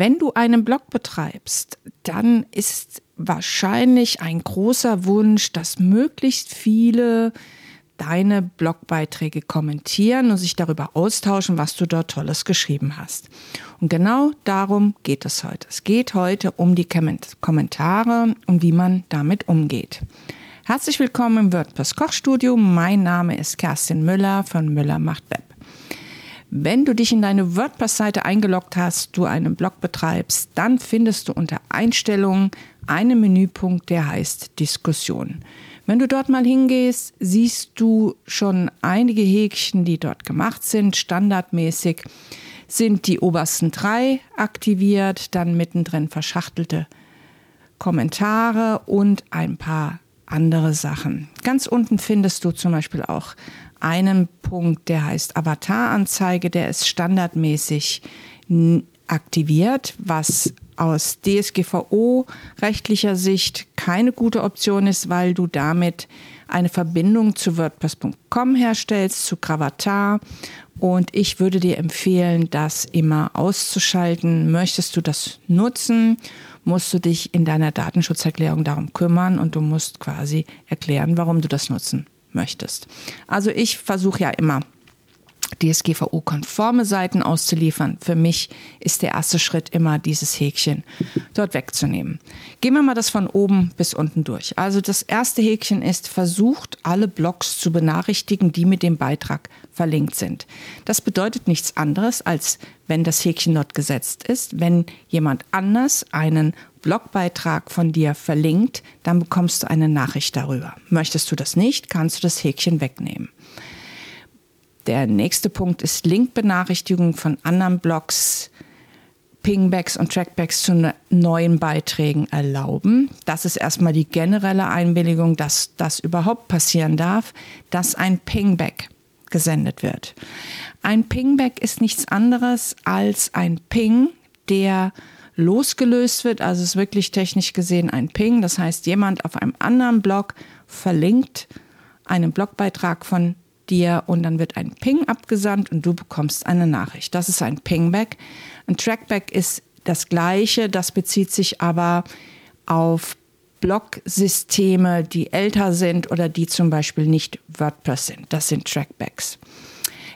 Wenn du einen Blog betreibst, dann ist wahrscheinlich ein großer Wunsch, dass möglichst viele deine Blogbeiträge kommentieren und sich darüber austauschen, was du dort Tolles geschrieben hast. Und genau darum geht es heute. Es geht heute um die Kommentare und wie man damit umgeht. Herzlich willkommen im WordPress Kochstudio. Mein Name ist Kerstin Müller von Müller macht Web. Wenn du dich in deine WordPress-Seite eingeloggt hast, du einen Blog betreibst, dann findest du unter Einstellungen einen Menüpunkt, der heißt Diskussion. Wenn du dort mal hingehst, siehst du schon einige Häkchen, die dort gemacht sind. Standardmäßig sind die obersten drei aktiviert, dann mittendrin verschachtelte Kommentare und ein paar andere Sachen. Ganz unten findest du zum Beispiel auch einen Punkt, der heißt Avataranzeige, der ist standardmäßig aktiviert, was aus DSGVO-rechtlicher Sicht keine gute Option ist, weil du damit eine Verbindung zu WordPress.com herstellst, zu Gravatar. Und ich würde dir empfehlen, das immer auszuschalten. Möchtest du das nutzen, musst du dich in deiner Datenschutzerklärung darum kümmern und du musst quasi erklären, warum du das nutzen möchtest. Also ich versuche ja immer DSGVO-konforme Seiten auszuliefern. Für mich ist der erste Schritt immer dieses Häkchen dort wegzunehmen. Gehen wir mal das von oben bis unten durch. Also das erste Häkchen ist, versucht alle Blogs zu benachrichtigen, die mit dem Beitrag verlinkt sind. Das bedeutet nichts anderes, als wenn das Häkchen dort gesetzt ist, wenn jemand anders einen Blogbeitrag von dir verlinkt, dann bekommst du eine Nachricht darüber. Möchtest du das nicht, kannst du das Häkchen wegnehmen. Der nächste Punkt ist Linkbenachrichtigung von anderen Blogs, Pingbacks und Trackbacks zu ne-, neuen Beiträgen erlauben. Das ist erstmal die generelle Einwilligung, dass das überhaupt passieren darf, dass ein Pingback gesendet wird. Ein Pingback ist nichts anderes als ein Ping, der losgelöst wird. Also es ist wirklich technisch gesehen ein Ping. Das heißt, jemand auf einem anderen Blog verlinkt einen Blogbeitrag von dir und dann wird ein Ping abgesandt und du bekommst eine Nachricht. Das ist ein Pingback. Ein Trackback ist das gleiche, das bezieht sich aber auf Blog-Systeme, die älter sind oder die zum Beispiel nicht WordPress sind. Das sind Trackbacks.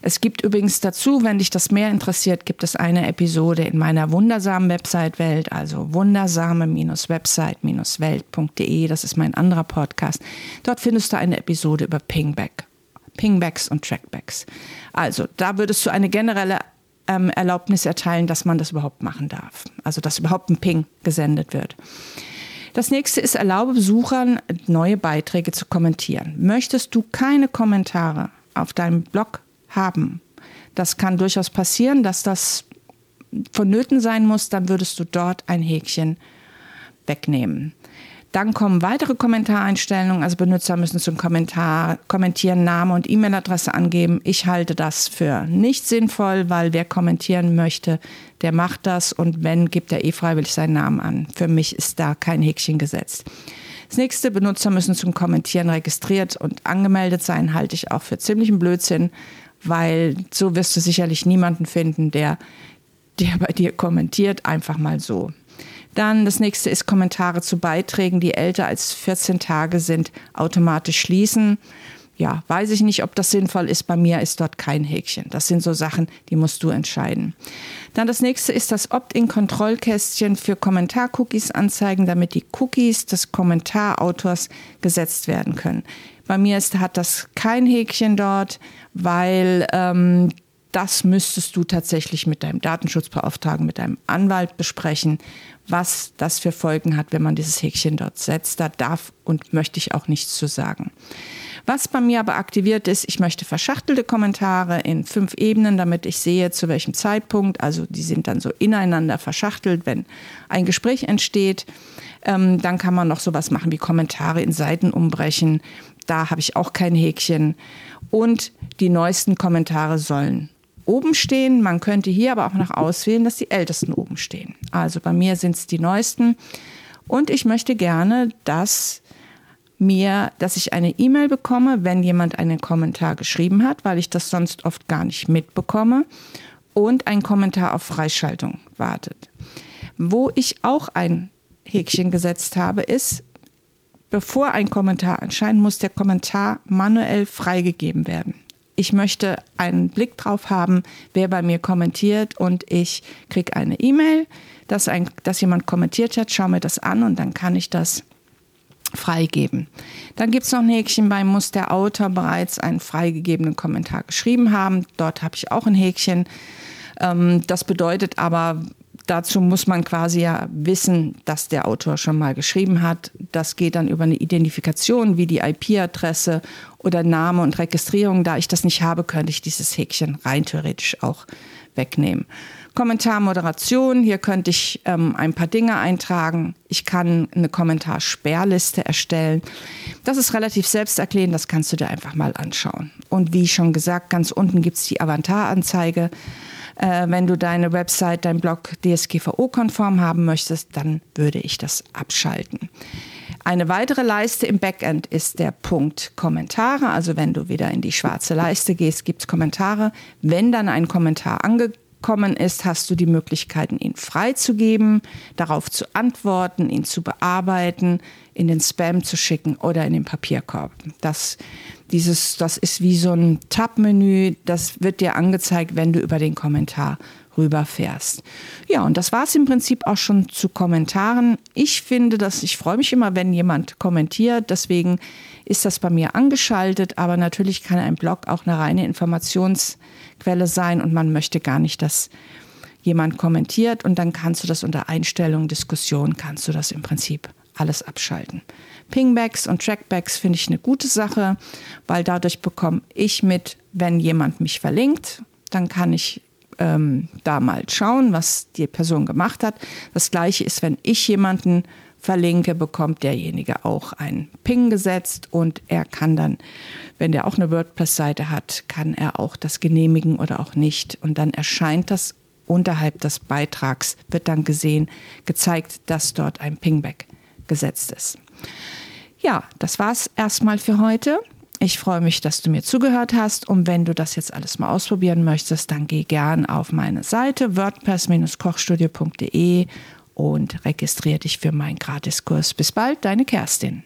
Es gibt übrigens dazu, wenn dich das mehr interessiert, gibt es eine Episode in meiner wundersamen Website-Welt, also wundersame-website-welt.de. Das ist mein anderer Podcast. Dort findest du eine Episode über Pingback. Pingbacks und Trackbacks. Also da würdest du eine generelle ähm, Erlaubnis erteilen, dass man das überhaupt machen darf. Also dass überhaupt ein Ping gesendet wird. Das nächste ist, erlaube Besuchern, neue Beiträge zu kommentieren. Möchtest du keine Kommentare auf deinem Blog haben, das kann durchaus passieren, dass das vonnöten sein muss, dann würdest du dort ein Häkchen wegnehmen. Dann kommen weitere Kommentareinstellungen. Also Benutzer müssen zum Kommentar kommentieren, Name und E-Mail-Adresse angeben. Ich halte das für nicht sinnvoll, weil wer kommentieren möchte, der macht das und wenn, gibt er eh freiwillig seinen Namen an. Für mich ist da kein Häkchen gesetzt. Das nächste, Benutzer müssen zum Kommentieren registriert und angemeldet sein, halte ich auch für ziemlichen Blödsinn, weil so wirst du sicherlich niemanden finden, der, der bei dir kommentiert, einfach mal so. Dann das nächste ist Kommentare zu Beiträgen, die älter als 14 Tage sind, automatisch schließen. Ja, weiß ich nicht, ob das sinnvoll ist. Bei mir ist dort kein Häkchen. Das sind so Sachen, die musst du entscheiden. Dann das nächste ist das Opt-in-Kontrollkästchen für Kommentar-Cookies anzeigen, damit die Cookies des Kommentarautors gesetzt werden können. Bei mir ist, hat das kein Häkchen dort, weil ähm, das müsstest du tatsächlich mit deinem Datenschutzbeauftragten, mit deinem Anwalt besprechen, was das für Folgen hat, wenn man dieses Häkchen dort setzt. Da darf und möchte ich auch nichts zu sagen. Was bei mir aber aktiviert ist, ich möchte verschachtelte Kommentare in fünf Ebenen, damit ich sehe, zu welchem Zeitpunkt. Also die sind dann so ineinander verschachtelt, wenn ein Gespräch entsteht. Ähm, dann kann man noch sowas machen wie Kommentare in Seiten umbrechen. Da habe ich auch kein Häkchen. Und die neuesten Kommentare sollen oben stehen. Man könnte hier aber auch noch auswählen, dass die ältesten oben stehen. Also bei mir sind es die neuesten. Und ich möchte gerne, dass mir, dass ich eine E-Mail bekomme, wenn jemand einen Kommentar geschrieben hat, weil ich das sonst oft gar nicht mitbekomme und ein Kommentar auf Freischaltung wartet. Wo ich auch ein Häkchen gesetzt habe, ist, bevor ein Kommentar erscheint, muss der Kommentar manuell freigegeben werden. Ich möchte einen Blick drauf haben, wer bei mir kommentiert und ich kriege eine E-Mail, dass, dass jemand kommentiert hat, schaue mir das an und dann kann ich das freigeben. Dann gibt es noch ein Häkchen bei, muss der Autor bereits einen freigegebenen Kommentar geschrieben haben. Dort habe ich auch ein Häkchen. Ähm, das bedeutet aber, dazu muss man quasi ja wissen, dass der Autor schon mal geschrieben hat. Das geht dann über eine Identifikation wie die IP-Adresse oder Name und Registrierung. Da ich das nicht habe, könnte ich dieses Häkchen rein theoretisch auch wegnehmen. Kommentarmoderation, hier könnte ich ähm, ein paar Dinge eintragen. Ich kann eine Kommentarsperrliste erstellen. Das ist relativ selbsterklärend, das kannst du dir einfach mal anschauen. Und wie schon gesagt, ganz unten gibt es die Avataranzeige. Äh, wenn du deine Website, dein Blog DSGVO-konform haben möchtest, dann würde ich das abschalten. Eine weitere Leiste im Backend ist der Punkt Kommentare. Also wenn du wieder in die schwarze Leiste gehst, gibt es Kommentare. Wenn dann ein Kommentar angekommen ist, hast du die Möglichkeiten, ihn freizugeben, darauf zu antworten, ihn zu bearbeiten, in den Spam zu schicken oder in den Papierkorb. Das dieses, das ist wie so ein Tab-Menü, das wird dir angezeigt, wenn du über den Kommentar rüberfährst. Ja, und das war es im Prinzip auch schon zu Kommentaren. Ich finde, dass ich freue mich immer, wenn jemand kommentiert. Deswegen ist das bei mir angeschaltet. Aber natürlich kann ein Blog auch eine reine Informationsquelle sein und man möchte gar nicht, dass jemand kommentiert. Und dann kannst du das unter Einstellungen, Diskussion, kannst du das im Prinzip alles abschalten. Pingbacks und Trackbacks finde ich eine gute Sache, weil dadurch bekomme ich mit, wenn jemand mich verlinkt, dann kann ich ähm, da mal schauen, was die Person gemacht hat. Das gleiche ist, wenn ich jemanden verlinke, bekommt derjenige auch einen Ping gesetzt und er kann dann, wenn der auch eine WordPress-Seite hat, kann er auch das genehmigen oder auch nicht. Und dann erscheint das unterhalb des Beitrags, wird dann gesehen, gezeigt, dass dort ein Pingback gesetzt ist. Ja, das war's erstmal für heute. Ich freue mich, dass du mir zugehört hast und wenn du das jetzt alles mal ausprobieren möchtest, dann geh gern auf meine Seite wordpress-kochstudio.de und registriere dich für meinen Gratiskurs. Bis bald, deine Kerstin.